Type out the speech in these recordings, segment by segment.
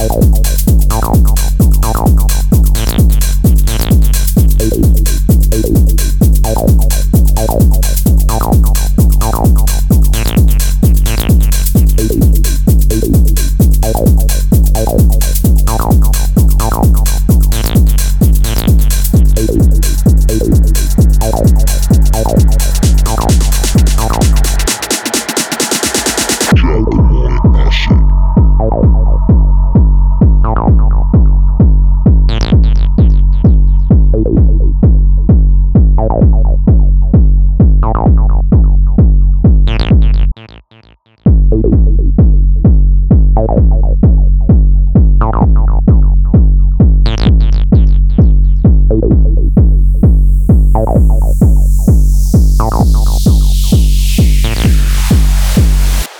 Música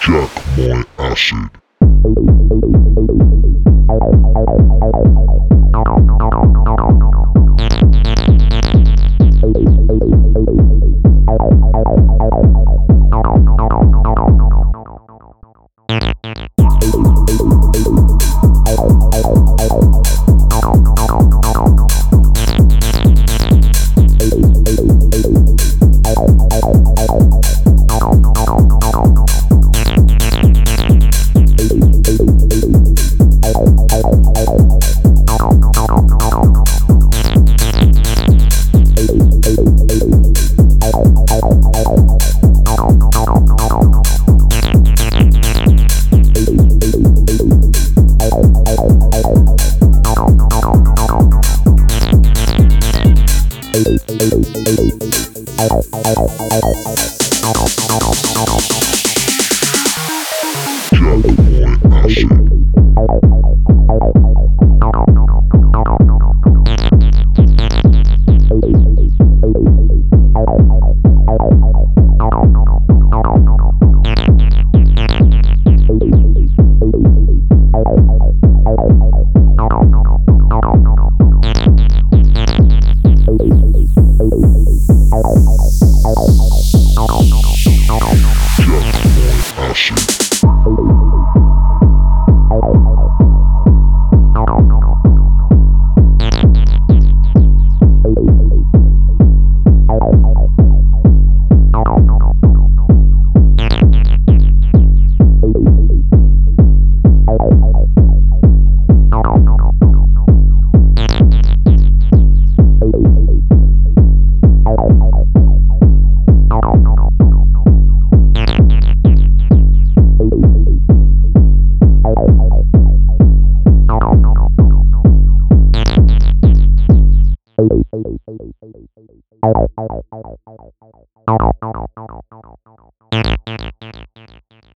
Jack my acid. Thank you. Música